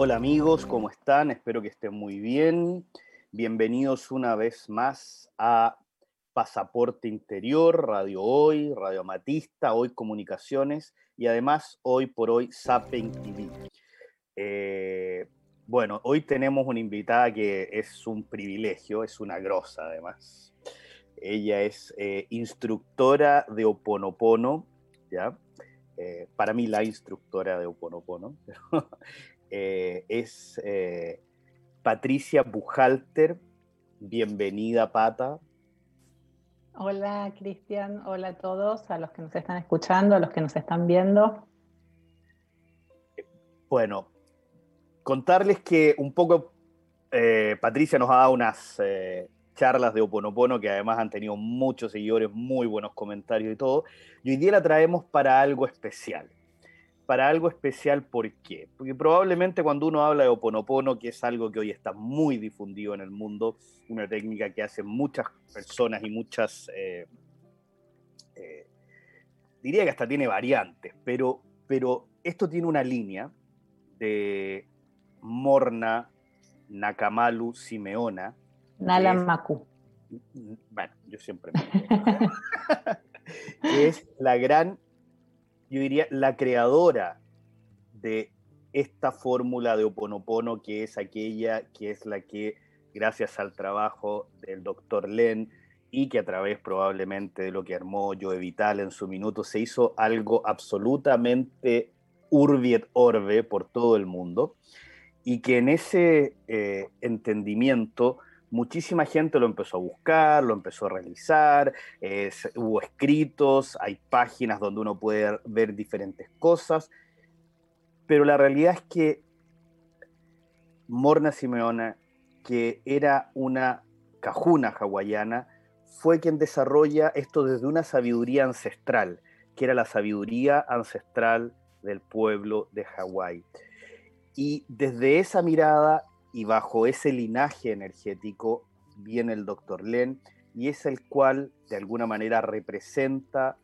Hola amigos, ¿cómo están? Espero que estén muy bien. Bienvenidos una vez más a Pasaporte Interior, Radio Hoy, Radio Amatista, Hoy Comunicaciones y además hoy por hoy Sapen TV. Eh, bueno, hoy tenemos una invitada que es un privilegio, es una grosa además. Ella es eh, instructora de Oponopono, ¿ya? Eh, para mí la instructora de Oponopono. Eh, es eh, Patricia Bujalter. Bienvenida, Pata. Hola, Cristian. Hola a todos, a los que nos están escuchando, a los que nos están viendo. Bueno, contarles que un poco eh, Patricia nos ha dado unas charlas de Oponopono que además han tenido muchos seguidores, muy buenos comentarios y todo. Y hoy día la traemos para algo especial para algo especial, ¿por qué? Porque probablemente cuando uno habla de Oponopono, que es algo que hoy está muy difundido en el mundo, una técnica que hacen muchas personas y muchas, eh, eh, diría que hasta tiene variantes, pero, pero esto tiene una línea de Morna, Nakamalu, Simeona. Nalamaku. Bueno, yo siempre me que es la gran yo diría, la creadora de esta fórmula de Oponopono, que es aquella que es la que, gracias al trabajo del doctor Len y que a través probablemente de lo que armó Joe Vital en su minuto, se hizo algo absolutamente urbi et orbe por todo el mundo, y que en ese eh, entendimiento muchísima gente lo empezó a buscar, lo empezó a realizar, hubo escritos, hay páginas donde uno puede ver diferentes cosas, pero la realidad es que Morna Simeona, que era una cajuna hawaiana, fue quien desarrolla esto desde una sabiduría ancestral, que era la sabiduría ancestral del pueblo de Hawái. Y desde esa mirada y bajo ese linaje energético viene el doctor Len y es el cual de alguna manera representa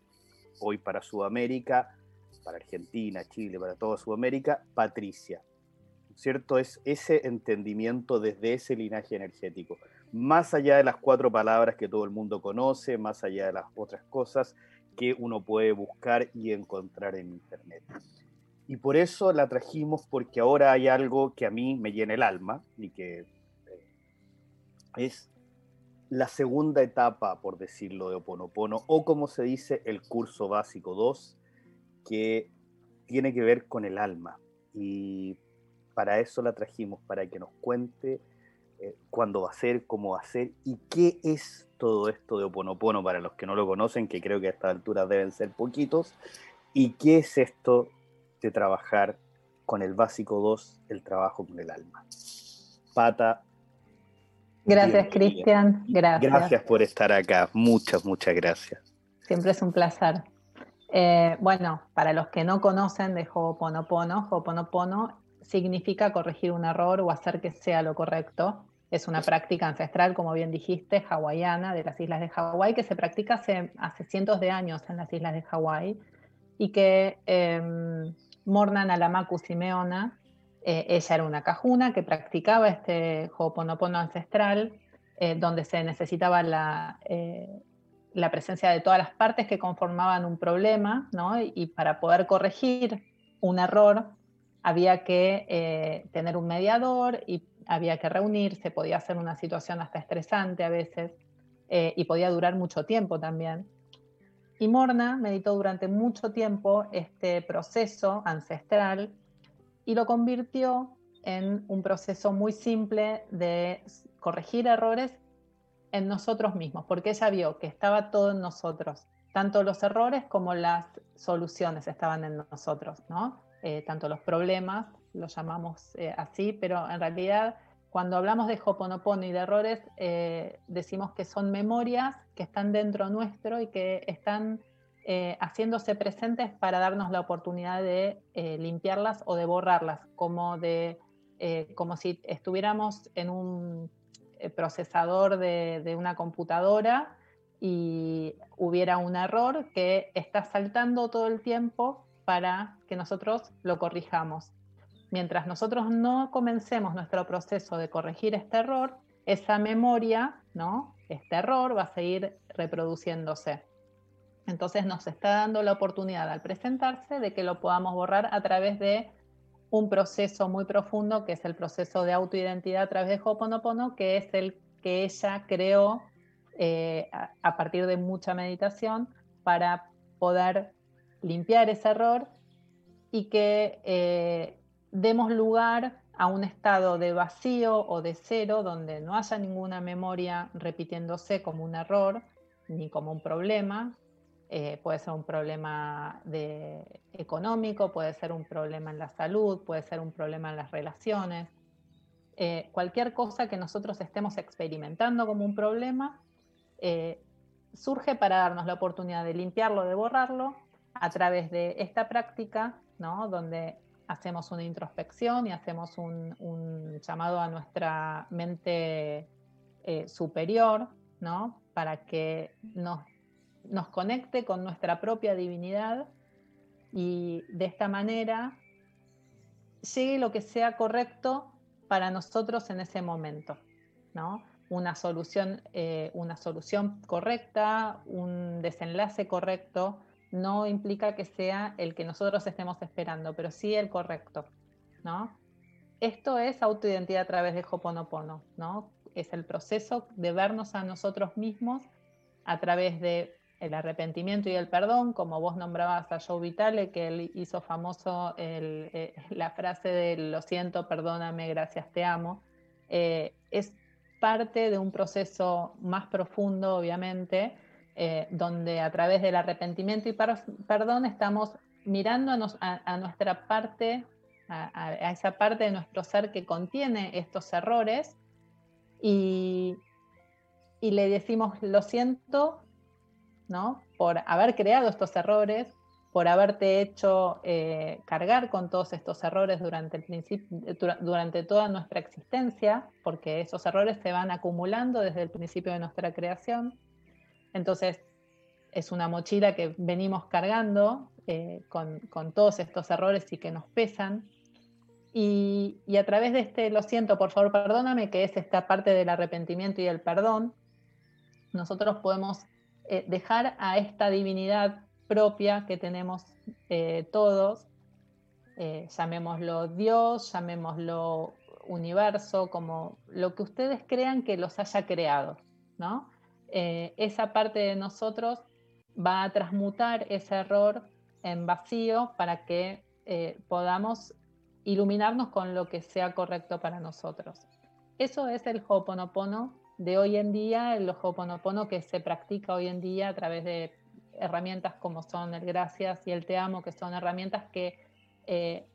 hoy para Sudamérica, para Argentina, Chile, para toda Sudamérica, Patricia. ¿Cierto? Es ese entendimiento desde ese linaje energético. Más allá de las cuatro palabras que todo el mundo conoce, más allá de las otras cosas que uno puede buscar y encontrar en Internet. Y por eso la trajimos porque ahora hay algo que a mí me llena el alma y que eh, es la segunda etapa, por decirlo, de Oponopono, o como se dice, el curso básico 2, que tiene que ver con el alma. Y para eso la trajimos, para que nos cuente eh, cuándo va a ser, cómo va a ser y qué es todo esto de Oponopono para los que no lo conocen, que creo que a esta altura deben ser poquitos, y qué es esto trabajar con el básico 2, el trabajo con el alma. Pata. Gracias, Cristian. Gracias. Gracias por estar acá. Muchas, muchas gracias. Siempre es un placer. Eh, bueno, para los que no conocen de Ho'oponopono, Ho'oponopono significa corregir un error o hacer que sea lo correcto. Es una práctica ancestral, como bien dijiste, hawaiana, de las islas de Hawái, que se practica hace, hace cientos de años en las islas de Hawái y que em, Morna Nalamaku Simeona, eh, ella era una cajuna que practicaba este Ho'oponopono ancestral, eh, donde se necesitaba la, eh, la, presencia de todas las partes que conformaban un problema, ¿no? y para poder corregir un error había que tener un mediador y había que reunirse, podía ser una situación hasta estresante a veces, y podía durar mucho tiempo también. Y Morna meditó durante mucho tiempo este proceso ancestral y lo convirtió en un proceso muy simple de corregir errores en nosotros mismos, porque ella vio que estaba todo en nosotros, tanto los errores como las soluciones estaban en nosotros, ¿no? Eh, tanto los problemas, los llamamos eh, así, pero en realidad cuando hablamos de Hoponopono y de errores, eh, decimos que son memorias que están dentro nuestro y que están eh, haciéndose presentes para darnos la oportunidad de eh, limpiarlas o de borrarlas, como, de, como si estuviéramos en un procesador de, de una computadora y hubiera un error que está saltando todo el tiempo para que nosotros lo corrijamos. Mientras nosotros no comencemos nuestro proceso de corregir este error, esa memoria, ¿no? Este error va a seguir reproduciéndose. Entonces nos está dando la oportunidad al presentarse de que lo podamos borrar a través de un proceso muy profundo, que es el proceso de autoidentidad a través de Ho'oponopono, que es el que ella creó eh, a, partir de mucha meditación para poder limpiar ese error y que eh, demos lugar a un estado de vacío o de cero donde no haya ninguna memoria repitiéndose como un error ni como un problema. Eh, puede ser un problema de, económico, puede ser un problema en la salud, puede ser un problema en las relaciones. Eh, cualquier cosa que nosotros estemos experimentando como un problema eh, surge para darnos la oportunidad de limpiarlo, de borrarlo a través de esta práctica, ¿no? donde hacemos una introspección y hacemos un, llamado a nuestra mente eh, superior, ¿no? Para que nos, nos conecte con nuestra propia divinidad y de esta manera llegue lo que sea correcto para nosotros en ese momento, ¿no? Una solución, eh, una solución correcta, un desenlace correcto, no implica que sea el que nosotros estemos esperando, pero sí el correcto, ¿no? Esto es autoidentidad a través de Hoponopono, ¿no? Es el proceso de vernos a nosotros mismos a través de el arrepentimiento y el perdón, como vos nombrabas a Joe Vitale, que él hizo famoso eh, la frase de lo siento, perdóname, gracias, te amo, eh, es parte de un proceso más profundo, obviamente, eh, donde a través del arrepentimiento y perdón estamos mirando a, nuestra parte, a, esa parte de nuestro ser que contiene estos errores y, y le decimos, lo siento, ¿no? Por haber creado estos errores, por haberte hecho eh, cargar con todos estos errores durante, el durante toda nuestra existencia, porque esos errores se van acumulando desde el principio de nuestra creación. Entonces, es una mochila que venimos cargando eh, con, todos estos errores y que nos pesan. Y, a través de este, lo siento, por favor, perdóname, que es esta parte del arrepentimiento y el perdón, nosotros podemos eh, dejar a esta divinidad propia que tenemos eh, todos, llamémoslo Dios, llamémoslo universo, como lo que ustedes crean que los haya creado, ¿no? Eh, esa parte de nosotros va a transmutar ese error en vacío para que eh, podamos iluminarnos con lo que sea correcto para nosotros. Eso es el Ho'oponopono de hoy en día, el Ho'oponopono que se practica hoy en día a través de herramientas como son el gracias y el te amo, que son herramientas que eh,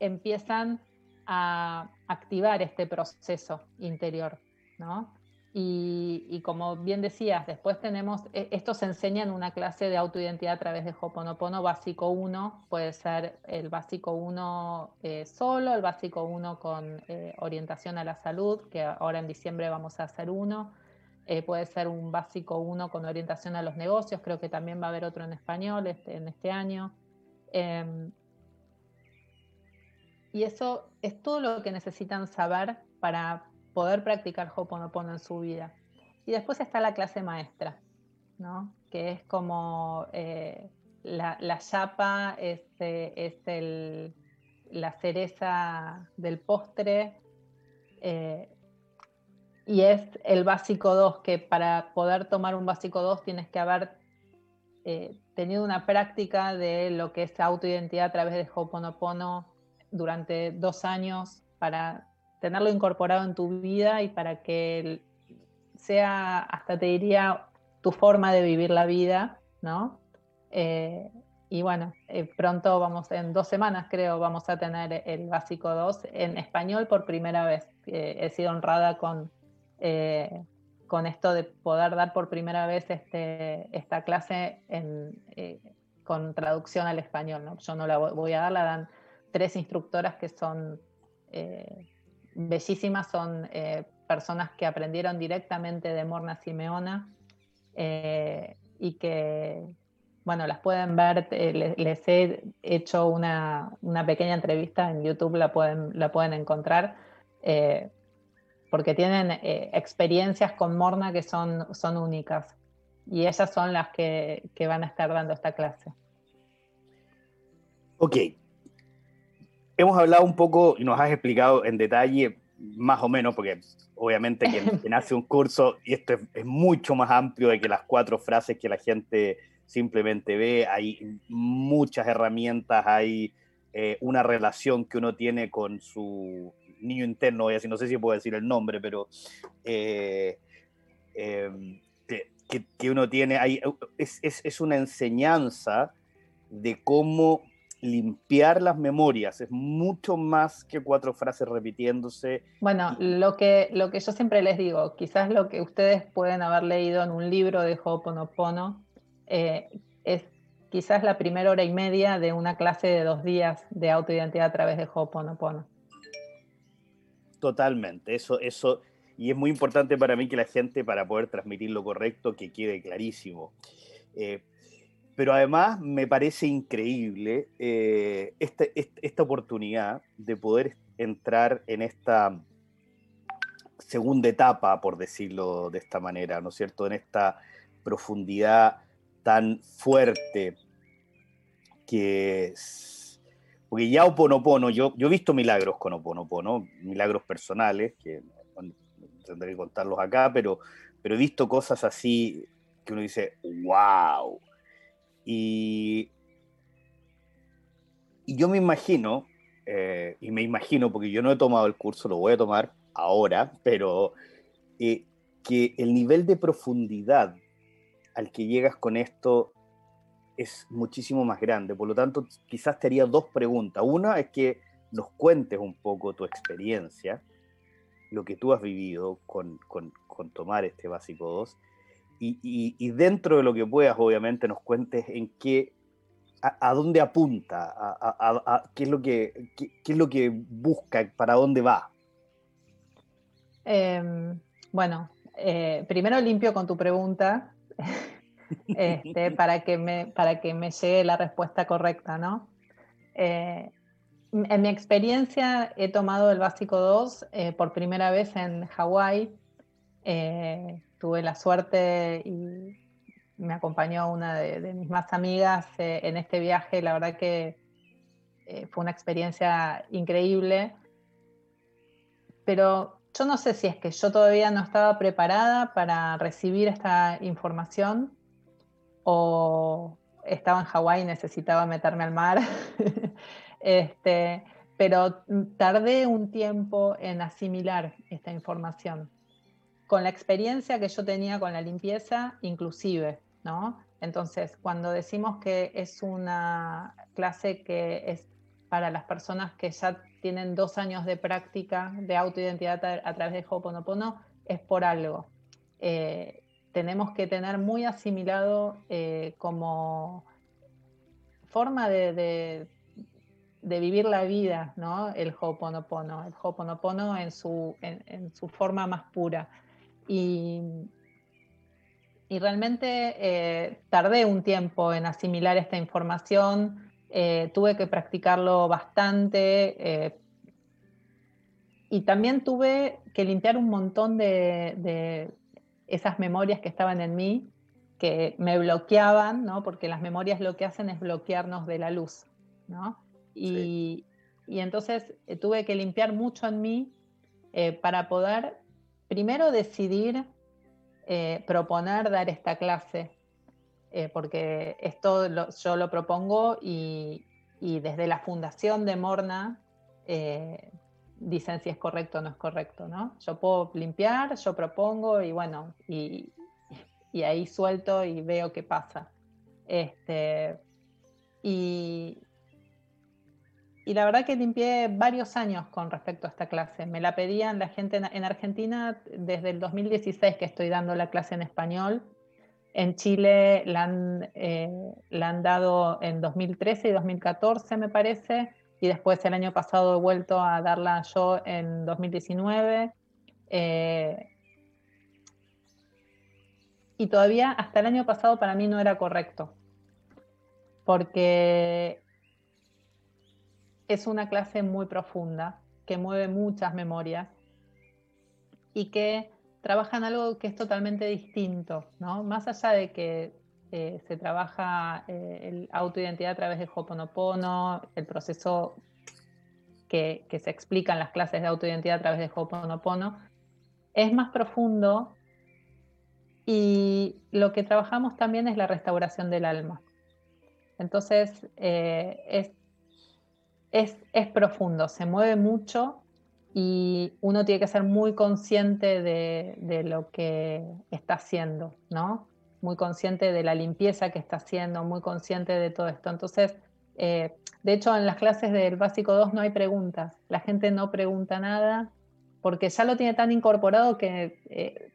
empiezan a activar este proceso interior, ¿no? Y, como bien decías, después tenemos, e, esto se enseña en una clase de autoidentidad a través de Hoponopono básico 1, puede ser el básico 1 eh, solo, el básico 1 con eh, orientación a la salud, que ahora en diciembre vamos a hacer uno, eh, puede ser un básico 1 con orientación a los negocios, creo que también va a haber otro en español este, en este año. Em, y eso es todo lo que necesitan saber para poder practicar Ho'oponopono en su vida. Y después está la clase maestra, ¿no? que es como eh, la, chapa, es, es el, la cereza del postre, eh, y es el básico 2, que para poder tomar un básico 2 tienes que haber eh, tenido una práctica de lo que es autoidentidad a través de Ho'oponopono durante dos años para tenerlo incorporado en tu vida y para que sea, hasta te diría, tu forma de vivir la vida, ¿no? Eh, y bueno, eh, pronto vamos, en dos semanas creo, vamos a tener el básico 2 en español por primera vez. he sido honrada con, eh, con esto de poder dar por primera vez este, esta clase con traducción al español. ¿no? Yo no la voy a dar, la dan tres instructoras que son bellísimas, son eh, personas que aprendieron directamente de Morna Simeona eh, y que bueno, las pueden ver, les, he hecho una, pequeña entrevista en YouTube, la pueden, la pueden encontrar, eh, porque tienen experiencias con Morna que son, son únicas. Y ellas son las que, que van a estar dando esta clase. Ok. Hemos hablado un poco y nos has explicado en detalle, más o menos, porque obviamente quien, hace un curso, y esto es, mucho más amplio de que las cuatro frases que la gente simplemente ve, hay muchas herramientas, hay eh, una relación que uno tiene con su niño interno, y así no sé si puedo decir el nombre, pero eh, em, que, uno tiene, hay, es, es una enseñanza de cómo limpiar las memorias, es mucho más que cuatro frases repitiéndose. Bueno, lo que, lo que yo siempre les digo, quizás lo que ustedes pueden haber leído en un libro de Ho'oponopono eh, es quizás la primera hora y media de una clase de dos días de autoidentidad a través de Ho'oponopono. Totalmente, eso, eso, y es muy importante para mí que la gente, para poder transmitir lo correcto, que quede clarísimo. Eh, pero además me parece increíble eh, esta, esta, oportunidad de poder entrar en esta segunda etapa, por decirlo de esta manera, ¿no es cierto? En esta profundidad tan fuerte que. Porque ya Oponopono, yo, yo he visto milagros con Oponopono, milagros personales, que tendré que contarlos acá, pero, pero he visto cosas así que uno dice, wow, y, yo me imagino, eh, y me imagino, porque yo no he tomado el curso, lo voy a tomar ahora, pero eh, que el nivel de profundidad al que llegas con esto es muchísimo más grande. Por lo tanto, quizás te haría dos preguntas. Una es que nos cuentes un poco tu experiencia, lo que tú has vivido con, con, con tomar este básico 2 y, dentro de lo que puedas, obviamente, nos cuentes en qué, a, dónde apunta, a, qué, es lo que, qué, es lo que busca, para dónde va. Em, bueno, eh, primero limpio con tu pregunta este, para, que me, para que me llegue la respuesta correcta, ¿no? Eh, en mi experiencia he tomado el básico 2 eh, por primera vez en Hawái tuve la suerte y me acompañó una de, mis más amigas eh, en este viaje. La verdad que eh, fue una experiencia increíble. Pero yo no sé si es que yo todavía no estaba preparada para recibir esta información o estaba en Hawái y necesitaba meterme al mar. este, pero tardé un tiempo en asimilar esta información con la experiencia que yo tenía con la limpieza, inclusive, ¿no? Entonces, cuando decimos que es una clase que es para las personas que ya tienen dos años de práctica de autoidentidad a, través de Ho'oponopono, es por algo. Eh, tenemos que tener muy asimilado eh, como forma de, vivir la vida, ¿no? El Ho'oponopono, el su, en su forma más pura. Y, realmente eh, tardé un tiempo en asimilar esta información, eh, tuve que practicarlo bastante eh, y también tuve que limpiar un montón de, esas memorias que estaban en mí, que me bloqueaban, ¿no? porque las memorias lo que hacen es bloquearnos de la luz. ¿no? Y, y entonces tuve que limpiar mucho en mí para poder primero decidir eh, proponer dar esta clase, eh, porque esto yo lo propongo y, desde la fundación de Morna eh, dicen si es correcto o no es correcto, ¿no? Yo puedo limpiar, yo propongo y bueno, y, ahí suelto y veo qué pasa. Este, y, y la verdad que limpié varios años con respecto a esta clase. Me la pedían la gente en Argentina desde el 2016 que estoy dando la clase en español. En Chile la han, eh, la han dado en 2013 y 2014, me parece. Y después el año pasado he vuelto a darla yo en 2019. Eh, y todavía hasta el año pasado para mí no era correcto. porque es una clase muy profunda, que mueve muchas memorias y que trabaja en algo que es totalmente distinto, ¿no? Más allá de que eh, se trabaja eh, el autoidentidad a través de Hoponopono, el proceso que, se explica en las clases de autoidentidad a través de Hoponopono, es más profundo y lo que trabajamos también es la restauración del alma. Entonces, eh, es, es, es, profundo, se mueve mucho y uno tiene que ser muy consciente de, de, lo que está haciendo, ¿no? Muy consciente de la limpieza que está haciendo, muy consciente de todo esto. Entonces, eh, de hecho, en las clases del básico 2 no hay preguntas. La gente no pregunta nada porque ya lo tiene tan incorporado que, eh,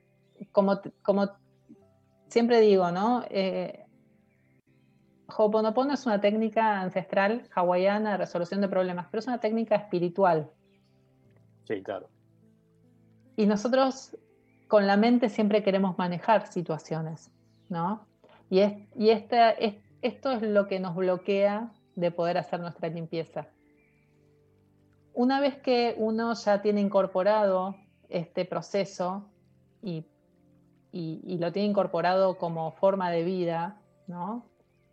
como, como siempre digo, ¿no? Eh, Ho'oponopono es una técnica ancestral hawaiana de resolución de problemas, pero es una técnica espiritual. Sí, claro. Y nosotros con la mente siempre queremos manejar situaciones, ¿no? Y, es, y esta, es, esto es lo que nos bloquea de poder hacer nuestra limpieza. Una vez que uno ya tiene incorporado este proceso y, y, y lo tiene incorporado como forma de vida, ¿no?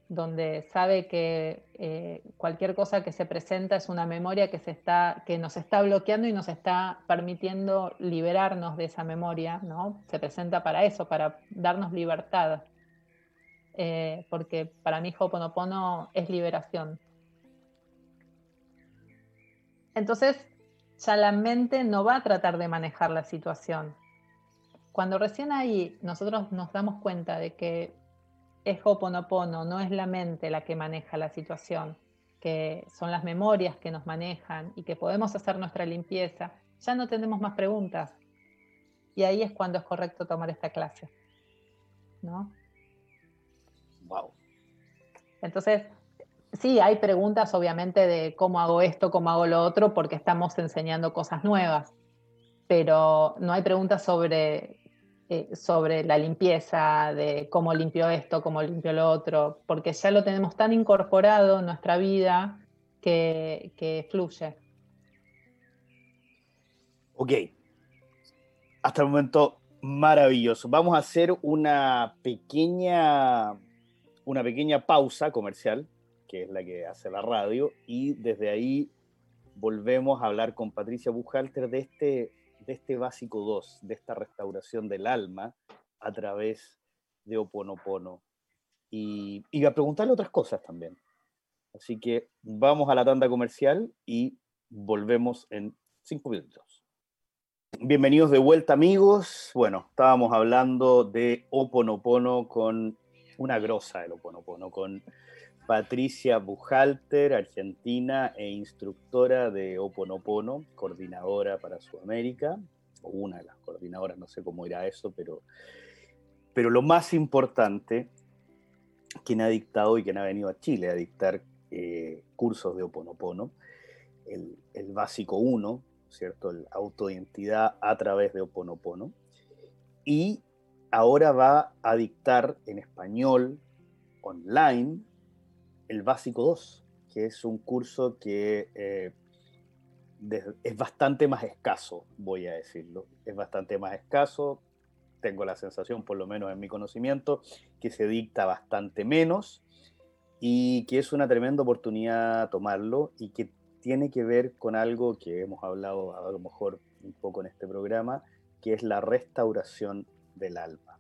Donde sabe que eh, cualquier cosa que se presenta es una memoria que, se está, que nos está bloqueando y nos está permitiendo liberarnos de esa memoria, ¿no? Se presenta para eso, para darnos libertad. Eh, porque para mí Ho'oponopono es liberación. Entonces, ya la mente no va a tratar de manejar la situación. Cuando recién ahí nosotros nos damos cuenta de que es Ho'oponopono, no es la mente la que maneja la situación, que son las memorias que nos manejan y que podemos hacer nuestra limpieza, ya no tenemos más preguntas. Y ahí es cuando es correcto tomar esta clase. ¿No? Wow. Entonces, sí, hay preguntas obviamente de cómo hago esto, cómo hago lo otro, porque estamos enseñando cosas nuevas, pero no hay preguntas sobre eh, sobre la limpieza, de cómo limpio esto, cómo limpio lo otro, porque ya lo tenemos tan incorporado en nuestra vida que, que fluye. Ok, hasta el momento maravilloso. Vamos a hacer una pequeña, una pequeña pausa comercial, que es la que hace la radio, y desde ahí volvemos a hablar con Patricia Buchalter de este de este básico 2, de esta restauración del alma a través de Oponopono. Y, y a preguntarle otras cosas también. Así que vamos a la tanda comercial y volvemos en cinco minutos. Bienvenidos de vuelta amigos. Bueno, estábamos hablando de Oponopono con una grosa del Oponopono, con Patricia Bujalter, argentina e instructora de Oponopono, coordinadora para Sudamérica, o una de las coordinadoras, no sé cómo irá eso, pero, pero lo más importante, quien ha dictado y quien ha venido a Chile a dictar eh, cursos de Oponopono, el, básico 1, ¿cierto? El autoidentidad a través de Oponopono, y ahora va a dictar en español online el Básico 2, que es un curso que eh, es bastante más escaso, voy a decirlo. Es bastante más escaso. Tengo la sensación, por lo menos en mi conocimiento, que se dicta bastante menos y que es una tremenda oportunidad tomarlo y que tiene que ver con algo que hemos hablado a lo mejor un poco en este programa, que es la restauración del alma.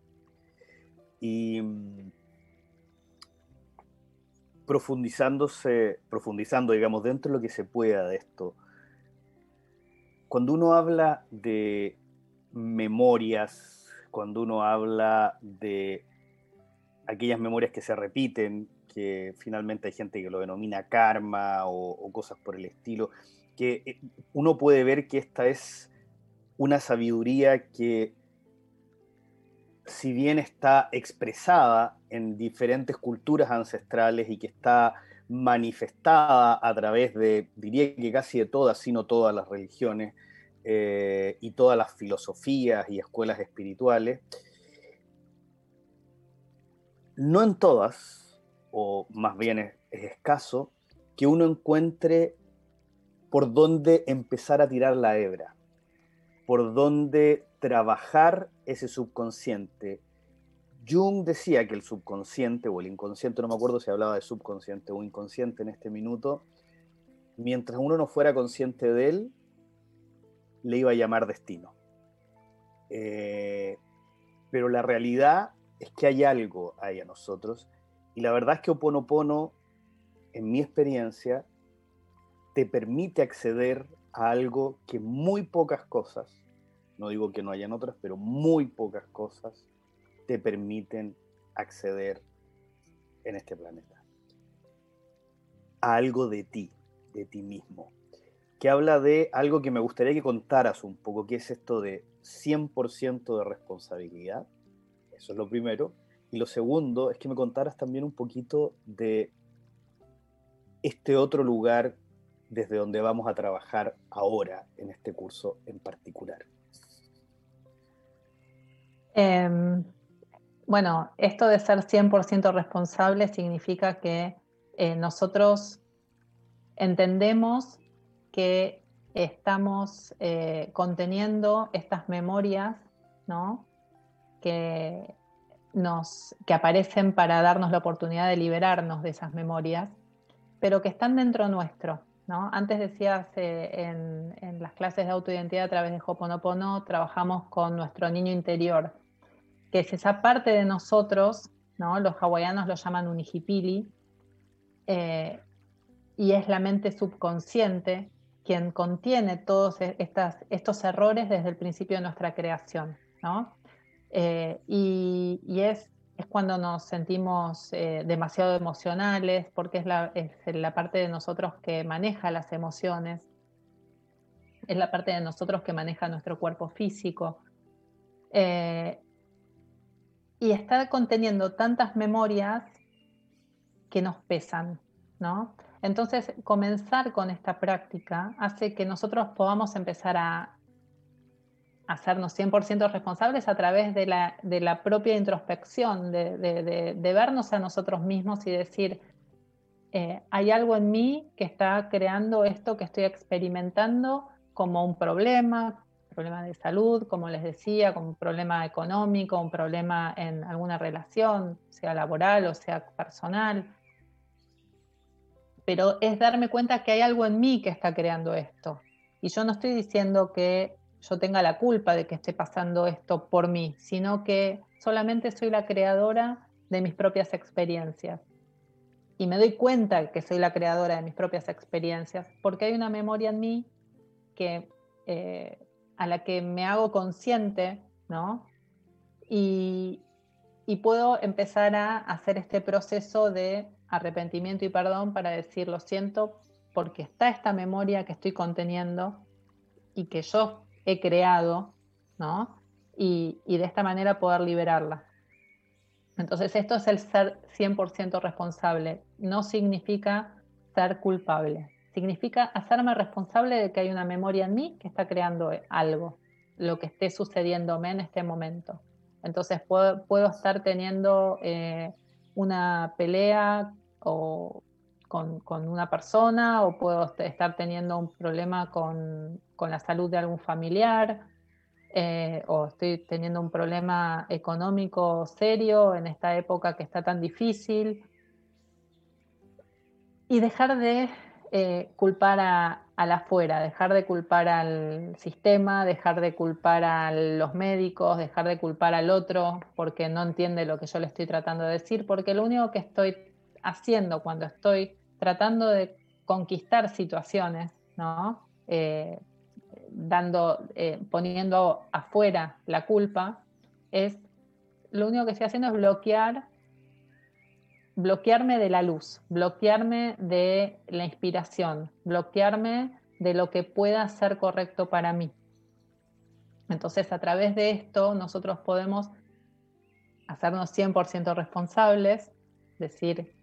Y mm, profundizándose, profundizando, digamos, dentro de lo que se pueda de esto, cuando uno habla de memorias, cuando uno habla de aquellas memorias que se repiten, que finalmente hay gente que lo denomina karma o, cosas por el estilo, que eh, uno puede ver que esta es una sabiduría que si bien está expresada en diferentes culturas ancestrales y que está manifestada a través de, diría que casi de todas, sino todas las religiones eh, y todas las filosofías y escuelas espirituales, no en todas, o más bien es escaso que uno encuentre por dónde empezar a tirar la hebra, por dónde trabajar ese subconsciente. Jung decía que el subconsciente o el inconsciente, no me acuerdo si hablaba de subconsciente o inconsciente en este minuto, mientras uno no fuera consciente de él, le iba a llamar destino. Eh, pero la realidad es que hay algo ahí a nosotros y la verdad es que Oponopono, en mi experiencia, te permite acceder a algo que muy pocas cosas, no digo que no hayan otras, pero muy pocas cosas te permiten acceder en este planeta. A algo de ti, de ti mismo, que habla de algo que me gustaría que contaras un poco, que es esto de 100% de responsabilidad. Eso es lo primero. Y lo segundo es que me contaras también un poquito de este otro lugar desde donde vamos a trabajar ahora en este curso en particular. Em, bueno, esto de ser 100% responsable significa que eh, nosotros entendemos que estamos eh, conteniendo estas memorias, ¿no? Que, nos, que aparecen para darnos la oportunidad de liberarnos de esas memorias, pero que están dentro nuestro. ¿no? Antes decías eh, en, las clases de autoidentidad a través de Hoponopono, trabajamos con nuestro niño interior, que es esa parte de nosotros, ¿no? los hawaianos lo llaman unijipili, eh, y es la mente subconsciente quien contiene todos e-, estos errores desde el principio de nuestra creación. ¿no? Eh, y, es, es, cuando nos sentimos eh, demasiado emocionales, porque es la, es la, parte de nosotros que maneja las emociones, es la parte de nosotros que maneja nuestro cuerpo físico. Y está conteniendo tantas memorias que nos pesan, ¿no? Entonces, comenzar con esta práctica hace que nosotros podamos empezar a hacernos 100% responsables a través de la, propia introspección, de, vernos a nosotros mismos y decir, eh, hay algo en mí que está creando esto que estoy experimentando como un problema, problema de salud, como les decía, como un problema económico, un problema en alguna relación, sea laboral o sea personal pero es darme cuenta que hay algo en mí que está creando esto. Y yo no estoy diciendo que yo tenga la culpa de que esté pasando esto por mí, sino que solamente soy la creadora de mis propias experiencias. Y me doy cuenta que soy la creadora de mis propias experiencias, porque hay una memoria en mí que, eh, a la que me hago consciente, ¿no? Y, y puedo empezar a hacer este proceso de arrepentimiento y perdón para decir lo siento porque está esta memoria que estoy conteniendo y que yo he creado, ¿no? Y, de esta manera poder liberarla. Entonces esto es el ser 100% responsable. No significa ser culpable. Significa hacerme responsable de que hay una memoria en mí que está creando algo, lo que esté sucediéndome en este momento. Entonces puedo, estar teniendo eh, una pelea o con, una persona o puedo estar teniendo un problema con, la salud de algún familiar eh, o estoy teniendo un problema económico serio en esta época que está tan difícil. Y dejar de eh, culpar a, a, la afuera, dejar de culpar al sistema, dejar de culpar a los médicos, dejar de culpar al otro porque no entiende lo que yo le estoy tratando de decir, porque lo único que estoy haciendo cuando estoy tratando de conquistar situaciones, ¿no? Eh, dando, eh, poniendo afuera la culpa, es lo único que estoy haciendo es bloquear, bloquearme de la luz, bloquearme de la inspiración, bloquearme de lo que pueda ser correcto para mí. Entonces, a través de esto, nosotros podemos hacernos 100% responsables, decir,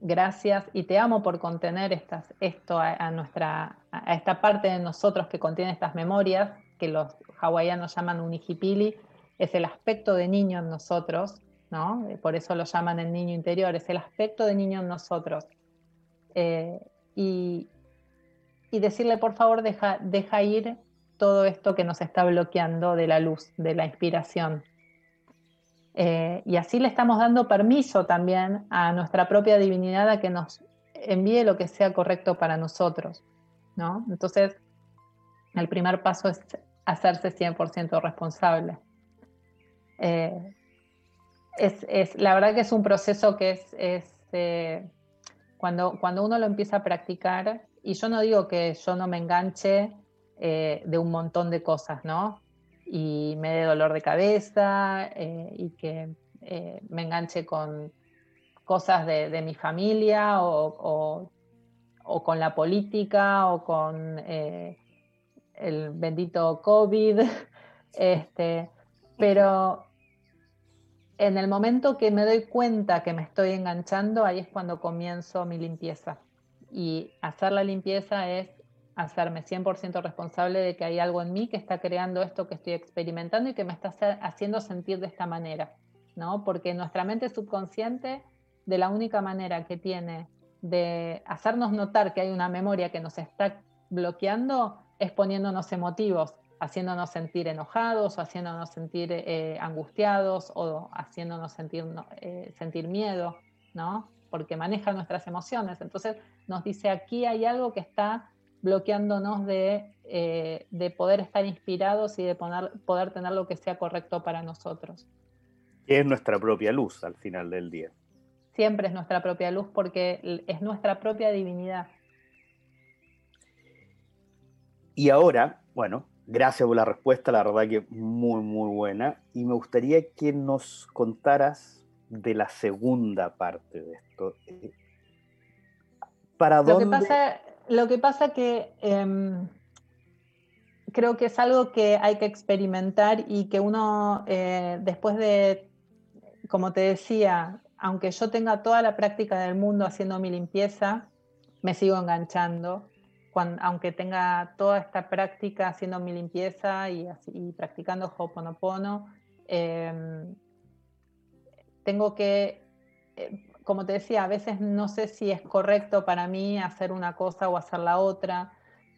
gracias y te amo por contener estas, esto a, nuestra, a esta parte de nosotros que contiene estas memorias, que los hawaianos llaman unijipili, es el aspecto de niño en nosotros, ¿no? Por eso lo llaman el niño interior, es el aspecto de niño en nosotros, eh, y, decirle, por favor, deja, ir todo esto que nos está bloqueando de la luz, de la inspiración. Eh, y así le estamos dando permiso también a nuestra propia divinidad a que nos envíe lo que sea correcto para nosotros. ¿no? Entonces, el primer paso es hacerse 100% responsable. Eh, es, la verdad que es un proceso que es, eh, cuando, cuando uno lo empieza a practicar, y yo no digo que yo no me enganche eh, de un montón de cosas, ¿no? Y me dé dolor de cabeza y que me enganche con cosas de, mi familia o, o, con la política o con el bendito COVID, este, pero en el momento que me doy cuenta que me estoy enganchando, ahí es cuando comienzo mi limpieza. Y hacer la limpieza es hacerme 100% responsable de que hay algo en mí que está creando esto que estoy experimentando y que me está haciendo sentir de esta manera, ¿no? Porque nuestra mente subconsciente, de la única manera que tiene de hacernos notar que hay una memoria que nos está bloqueando, es poniéndonos emotivos, haciéndonos sentir enojados o haciéndonos sentir eh, angustiados o haciéndonos sentir, eh, sentir miedo, ¿no? Porque maneja nuestras emociones. Entonces nos dice, aquí hay algo que está bloqueándonos de, eh, de poder estar inspirados y de poner, poder tener lo que sea correcto para nosotros. Es nuestra propia luz al final del día. Siempre es nuestra propia luz porque es nuestra propia divinidad. Y ahora, bueno, gracias por la respuesta, la verdad que muy, muy buena. Y me gustaría que nos contaras de la segunda parte de esto. ¿Para lo Que pasa, lo que pasa que em, creo que es algo que hay que experimentar y que uno, eh, después de, como te decía, aunque yo tenga toda la práctica del mundo haciendo mi limpieza, me sigo enganchando aunque tenga toda esta práctica haciendo mi limpieza y, practicando Ho'oponopono, em, tengo que, eh, como te decía, a veces no sé si es correcto para mí hacer una cosa o hacer la otra.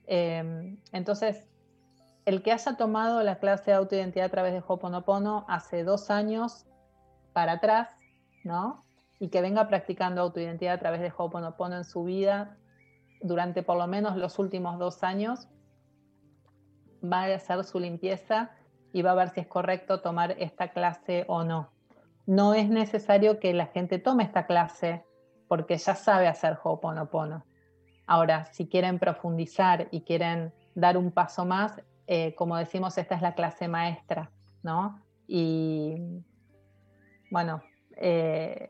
Em, entonces, el que haya tomado la clase de autoidentidad a través de Ho'oponopono hace dos años para atrás, ¿no? Y que venga practicando autoidentidad a través de Ho'oponopono en su vida, durante por lo menos los últimos dos años, va a hacer su limpieza y va a ver si es correcto tomar esta clase o no. No es necesario que la gente tome esta clase porque ya sabe hacer Ho'oponopono. Ahora, si quieren profundizar y quieren dar un paso más, eh, como decimos, esta es la clase maestra, ¿no? Y bueno, eh,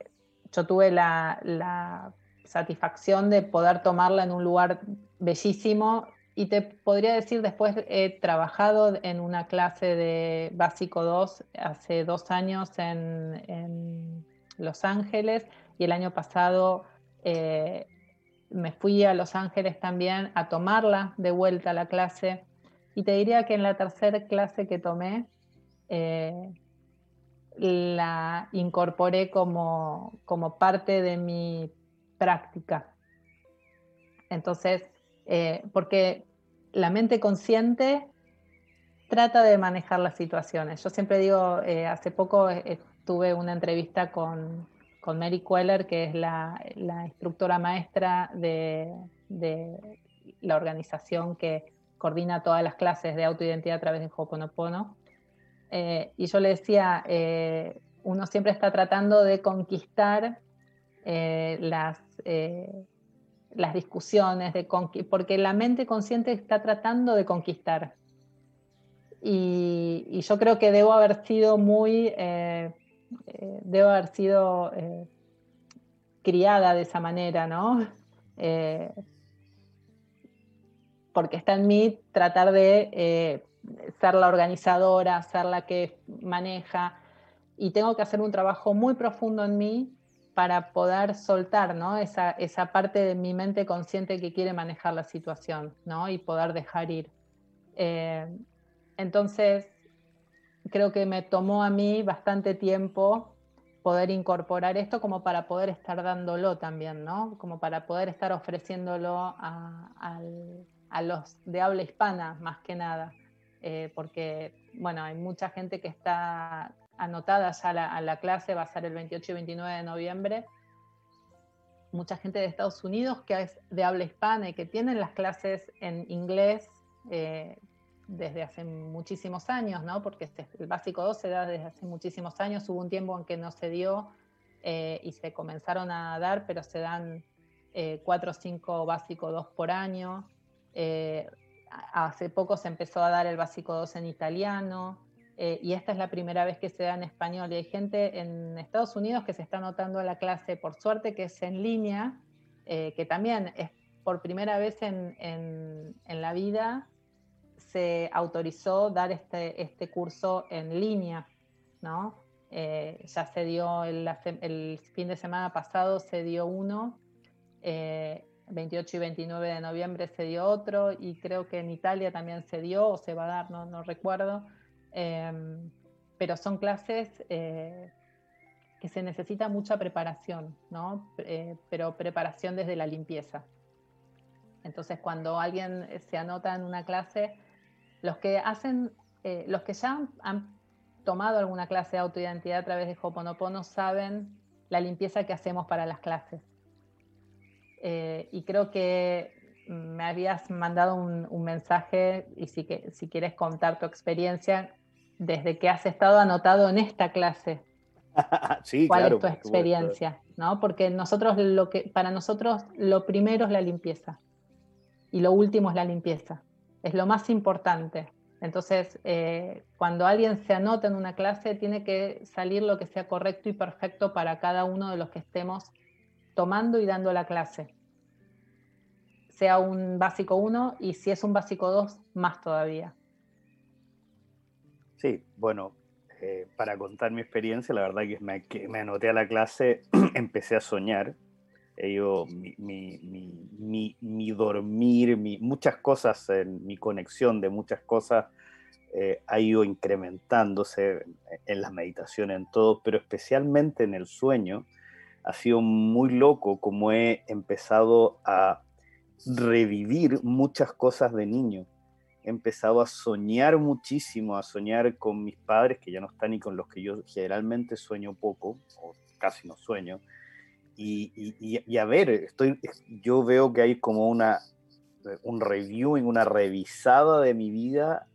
yo tuve la, la satisfacción de poder tomarla en un lugar bellísimo. Y te podría decir, después he trabajado en una clase de básico 2 hace dos años en, Los Ángeles y el año pasado eh, me fui a Los Ángeles también a tomarla de vuelta a la clase. Y te diría que en la tercera clase que tomé, eh, la incorporé como, como parte de mi práctica. Entonces, eh, porque la mente consciente trata de manejar las situaciones. Yo siempre digo, eh, hace poco eh, tuve una entrevista con, Mary Queller, que es la, instructora maestra de, la organización que coordina todas las clases de autoidentidad a través de Ho'oponopono. y yo le decía, uno siempre está tratando de conquistar las eh, las discusiones, de porque la mente consciente está tratando de conquistar. Y, yo creo que debo haber sido muy, eh, eh, debo haber sido criada de esa manera, ¿no? porque está en mí tratar de ser la organizadora, ser la que maneja, y tengo que hacer un trabajo muy profundo en mí para poder soltar ¿no? esa, esa, parte de mi mente consciente que quiere manejar la situación ¿no? y poder dejar ir. Eh, entonces, creo que me tomó a mí bastante tiempo poder incorporar esto como para poder estar dándolo también, ¿no? Como para poder estar ofreciéndolo a, los de habla hispana, más que nada. Eh, porque, bueno, hay mucha gente que está anotada ya a la, clase, va a ser el 28 y 29 de noviembre. Mucha gente de Estados Unidos que es de habla hispana y que tienen las clases en inglés eh, desde hace muchísimos años, ¿no? Porque este, el básico 2 se da desde hace muchísimos años. Hubo un tiempo en que no se dio eh, y se comenzaron a dar, pero se dan eh, 4 o 5 básico 2 por año. Eh, hace poco se empezó a dar el básico 2 en italiano. Eh, y esta es la primera vez que se da en español. Y hay gente en Estados Unidos que se está anotando a la clase, por suerte, que es en línea, eh, que también es por primera vez en, en, la vida se autorizó dar este, este curso en línea, ¿no? Eh, ya se dio el, el, fin de semana pasado, se dio uno, 28 y 29 de noviembre se dio otro, y creo que en Italia también se dio, o se va a dar, no, no recuerdo. Em, pero son clases eh, que se necesita mucha preparación, ¿no? Eh, pero preparación desde la limpieza. Entonces, cuando alguien se anota en una clase, los que hacen, eh, los que ya han, tomado alguna clase de autoidentidad a través de Hoponopono saben la limpieza que hacemos para las clases. y creo que me habías mandado un, mensaje y si, que, si quieres contar tu experiencia, desde que has estado anotado en esta clase. sí, ¿Cuál es tu experiencia? ¿no? Porque nosotros lo que, para nosotros lo primero es la limpieza y lo último es la limpieza. Es lo más importante. Entonces, eh, cuando alguien se anota en una clase, tiene que salir lo que sea correcto y perfecto para cada uno de los que estemos tomando y dando la clase. Sea un básico 1 y si es un básico 2, más todavía. Sí, bueno, eh, para contar mi experiencia, la verdad que me, que me anoté a la clase, empecé a soñar. Yo, mi, mi, mi, dormir, muchas cosas, en mi conexión de muchas cosas eh, ha ido incrementándose en las meditaciones, en todo, pero especialmente en el sueño. Ha sido muy loco como he empezado a revivir muchas cosas de niño he empezado a soñar muchísimo, a soñar con mis padres, que ya no están y con los que yo generalmente sueño poco, o casi no sueño. Y, a ver, estoy, yo veo que hay como una, un reviewing, una revisada de mi vida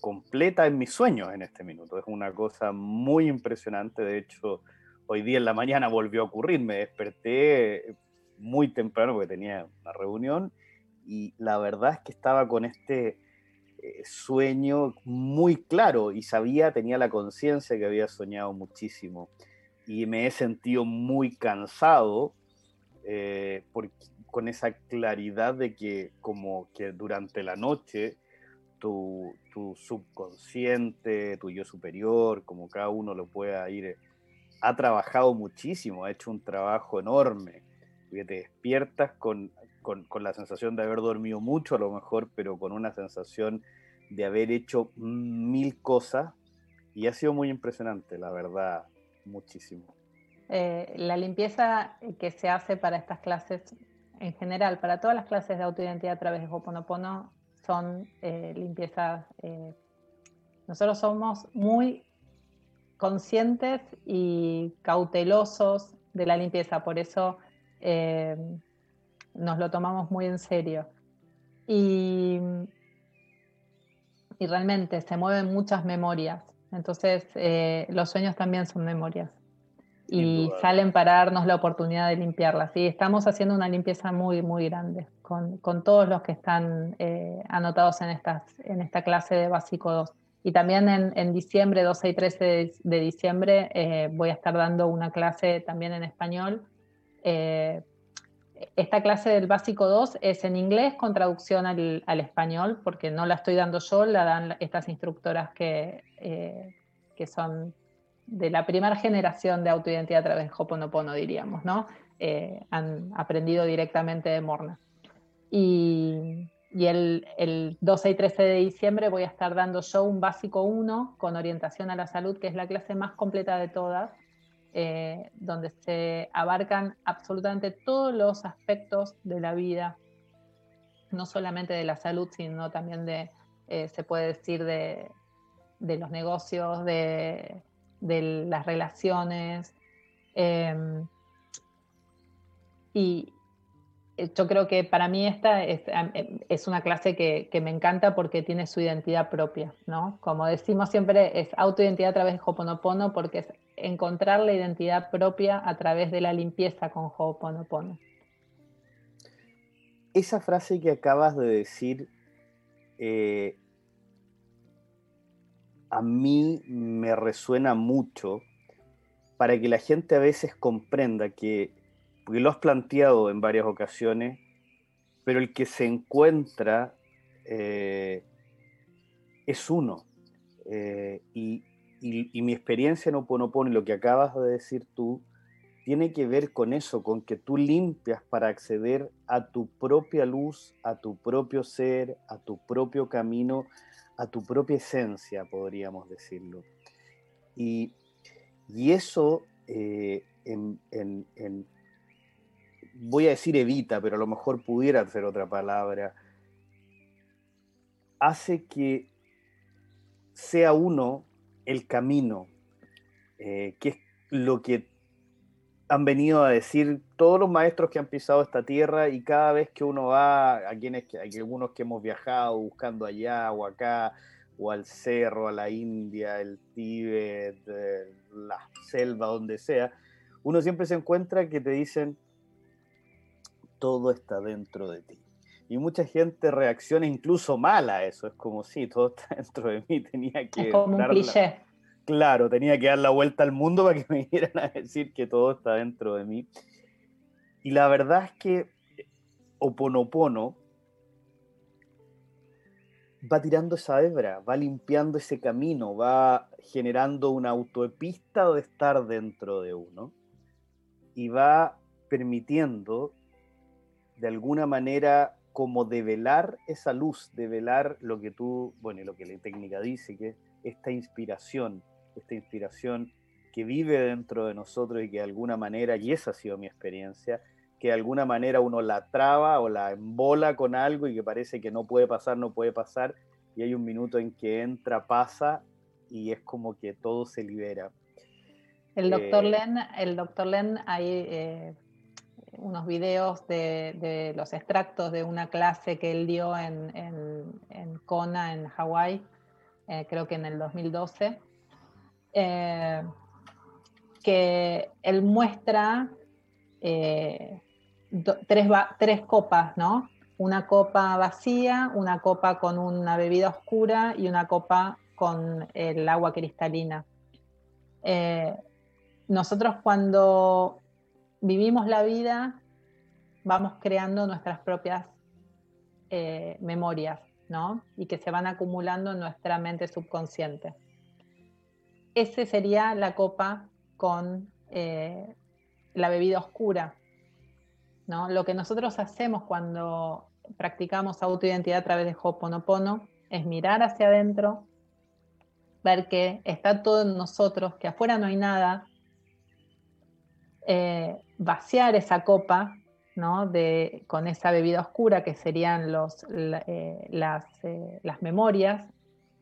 completa en mis sueños en este minuto. Es una cosa muy impresionante. De hecho, hoy día en la mañana volvió a ocurrir. Me desperté muy temprano porque tenía una reunión y la verdad es que estaba con este eh, sueño muy claro y sabía, tenía la conciencia que había soñado muchísimo. Y me he sentido muy cansado eh, con esa claridad de que como que durante la noche tu, subconsciente, tu yo superior, como cada uno lo pueda ir, ha trabajado muchísimo, ha hecho un trabajo enorme, que te despiertas con con, la sensación de haber dormido mucho a lo mejor, pero con una sensación de haber hecho mil cosas y ha sido muy impresionante, la verdad, muchísimo. Eh, la limpieza que se hace para estas clases, en general, para todas las clases de autoidentidad a través de Hoponopono, son eh, limpiezas. Eh, nosotros somos muy conscientes y cautelosos de la limpieza, por eso nos lo tomamos muy en serio. Y, y realmente se mueven muchas memorias. Entonces, eh, los sueños también son memorias. Y salen para darnos la oportunidad de limpiarlas. Y estamos haciendo una limpieza muy, muy grande con, con todos los que están eh, anotados en, estas, en esta clase de Básico 2. Y también en, en diciembre, 12 y 13 de, diciembre, eh, voy a estar dando una clase también en español esta clase del básico 2 es en inglés con traducción al, español, porque no la estoy dando yo, la dan estas instructoras que, eh, que son de la primera generación de autoidentidad a través de Hoponopono, diríamos, ¿no? Eh, han aprendido directamente de Morna. Y, el, el, 12 y 13 de diciembre voy a estar dando yo un básico 1 con orientación a la salud, que es la clase más completa de todas, eh, donde se abarcan absolutamente todos los aspectos de la vida, no solamente de la salud, sino también de, eh, se puede decir, de, los negocios, de, las relaciones. Em, y, eh, yo creo que para mí esta es, es una clase que, que, me encanta porque tiene su identidad propia, ¿no? Como decimos siempre, es autoidentidad a través de Hoponopono porque es encontrar la identidad propia a través de la limpieza con Hoponopono. Esa frase que acabas de decir, eh, a mí me resuena mucho para que la gente a veces comprenda que porque lo has planteado en varias ocasiones, pero el que se encuentra eh, es uno. Eh, y, mi experiencia en y lo que acabas de decir tú, tiene que ver con eso, con que tú limpias para acceder a tu propia luz, a tu propio ser, a tu propio camino, a tu propia esencia, podríamos decirlo. Y, eso eh, voy a decir evita, pero a lo mejor pudiera ser otra palabra, hace que sea uno el camino, eh, que es lo que han venido a decir todos los maestros que han pisado esta tierra y cada vez que uno va, a quienes, hay algunos que hemos viajado buscando allá o acá, o al cerro, a la India, el Tíbet, eh, la selva, donde sea, uno siempre se encuentra que te dicen, todo está dentro de ti. Y mucha gente reacciona incluso mal a eso. Es como si todo está dentro de mí. Tenía que. Es como un cliché. Claro, tenía que dar la vuelta al mundo para que me vinieran a decir que todo está dentro de mí. Y la verdad es que Oponopono va tirando esa hebra, va limpiando ese camino, va generando una autopista de estar dentro de uno y va permitiendo de alguna manera como develar esa luz, develar lo que tú, bueno, y lo que la técnica dice, que es esta inspiración, esta inspiración que vive dentro de nosotros y que de alguna manera, y esa ha sido mi experiencia, que de alguna manera uno la traba o la embola con algo y que parece que no puede pasar, no puede pasar, y hay un minuto en que entra, pasa y es como que todo se libera. El doctor eh, Len, el doctor Len ahí eh, unos videos de, los extractos de una clase que él dio en, en, Kona, en Hawái, eh, creo que en el 2012, eh, que él muestra eh, tres, tres copas, ¿no? Una copa vacía, una copa con una bebida oscura y una copa con el agua cristalina. nosotros cuando vivimos la vida, vamos creando nuestras propias eh, memorias, ¿no? Y que se van acumulando en nuestra mente subconsciente. Ese sería la copa con eh, la bebida oscura, ¿no? Lo que nosotros hacemos cuando practicamos autoidentidad a través de Ho'oponopono es mirar hacia adentro, ver que está todo en nosotros, que afuera no hay nada, eh, vaciar esa copa ¿no? de, con esa bebida oscura que serían los, eh, las, eh, las, memorias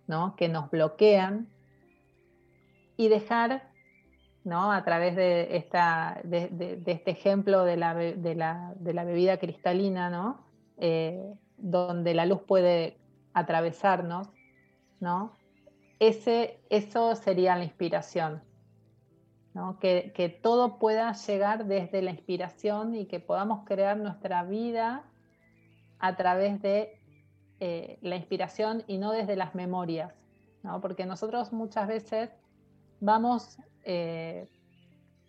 ¿no? que nos bloquean y dejar ¿no? a través de, esta, de, este ejemplo de la, de la, bebida cristalina, ¿no? donde la luz puede atravesarnos, ¿no? Ese, eso sería la inspiración, que, todo pueda llegar desde la inspiración y que podamos crear nuestra vida a través de eh, la inspiración y no desde las memorias, porque nosotros muchas veces vamos, eh,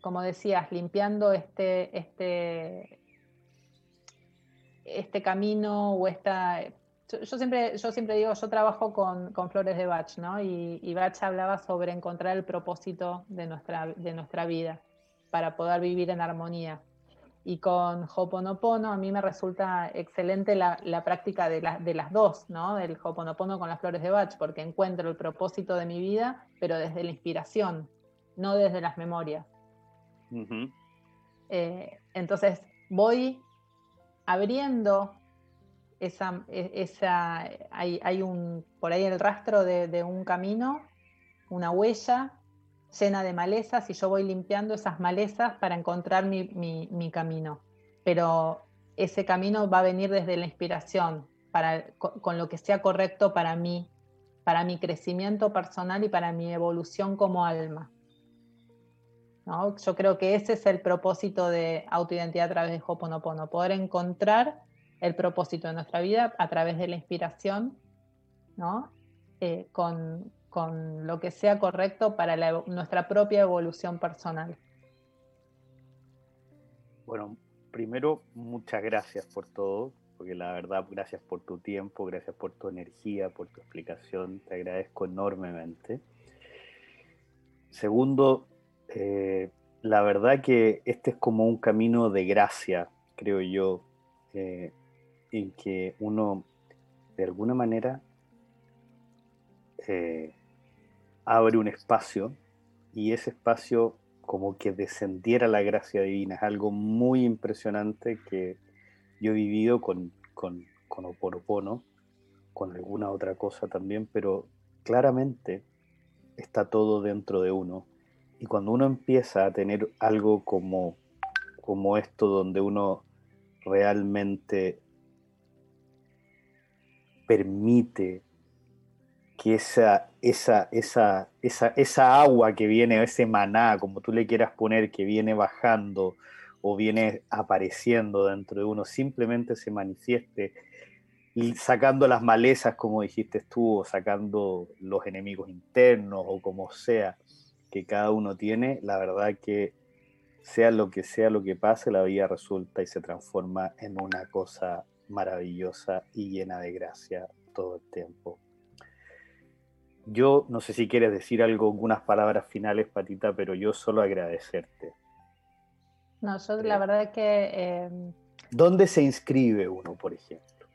como decías, limpiando este, este, este camino o esta yo, siempre, yo siempre digo, yo trabajo con, flores de Bach, ¿no? Y, Bach hablaba sobre encontrar el propósito de nuestra, de nuestra vida para poder vivir en armonía. Y con Hoponopono a mí me resulta excelente la, práctica de, de, las dos, ¿no? Del Hoponopono con las flores de Bach, porque encuentro el propósito de mi vida, pero desde la inspiración, no desde las memorias. Eh, entonces voy abriendo esa, e, esa hay, un, por ahí el rastro de, un camino, una huella llena de malezas y yo voy limpiando esas malezas para encontrar mi, camino. Pero ese camino va a venir desde la inspiración, para, con, lo que sea correcto para mí, para mi crecimiento personal y para mi evolución como alma. Yo creo que ese es el propósito de autoidentidad a través de Hoponopono, poder encontrar el propósito de nuestra vida a través de la inspiración, ¿no? Eh, con, lo que sea correcto para nuestra propia evolución personal. Bueno, primero, muchas gracias por todo, porque la verdad, gracias por tu tiempo, gracias por tu energía, por tu explicación, te agradezco enormemente. Segundo, eh, la verdad que este es como un camino de gracia, creo yo, eh, en que uno de alguna manera eh, abre un espacio y ese espacio como que descendiera la gracia divina. Es algo muy impresionante que yo he vivido con, con, con Oponopono, con alguna otra cosa también, pero claramente está todo dentro de uno y cuando uno empieza a tener algo como, como esto, donde uno realmente permite que esa, esa, esa, esa, esa agua que viene, ese maná, como tú le quieras poner, que viene bajando o viene apareciendo dentro de uno, simplemente se manifieste sacando las malezas, como dijiste tú, o sacando los enemigos internos, o como sea que cada uno tiene, la verdad que sea lo que sea lo que pase, la vida resulta y se transforma en una cosa maravillosa y llena de gracia todo el tiempo. Yo no sé si quieres decir algo, algunas palabras finales, Patita, pero yo solo agradecerte. No, yo la verdad que... Eh, ¿Dónde se inscribe uno, por ejemplo?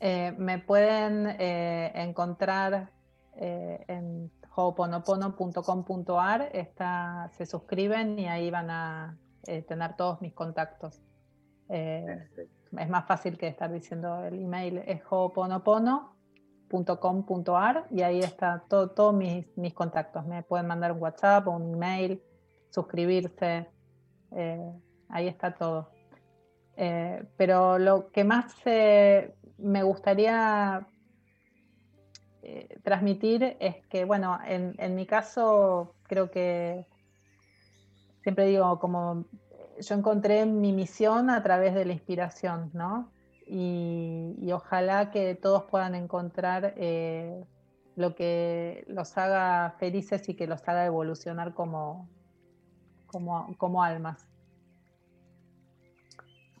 Eh, me pueden eh, encontrar en ho'oponopono.com.ar se suscriben y ahí van a tener todos mis contactos. Eh, es más fácil que estar diciendo el email, es ho'oponopono.com.ar y ahí está todos mis, contactos. Me pueden mandar un WhatsApp o un email, suscribirse, eh, ahí está todo. pero lo que más me gustaría eh, transmitir es que, bueno, en, mi caso creo que siempre digo, como yo encontré mi misión a través de la inspiración, ¿no? Y, ojalá que todos puedan encontrar eh, lo que los haga felices y que los haga evolucionar como, como, como almas.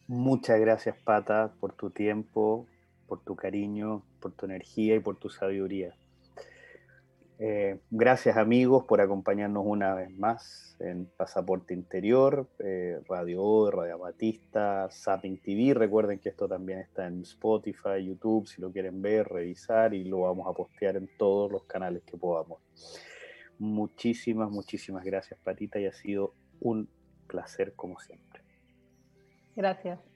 Muchas gracias, Pata, por tu tiempo, por tu cariño, por tu energía y por tu sabiduría. Eh, gracias amigos por acompañarnos una vez más en Pasaporte Interior, eh, Radio O, Radio Batista, Zapping TV. Recuerden que esto también está en Spotify, YouTube, si lo quieren ver, revisar y lo vamos a postear en todos los canales que podamos. Muchísimas, muchísimas gracias Patita y ha sido un placer como siempre. Gracias.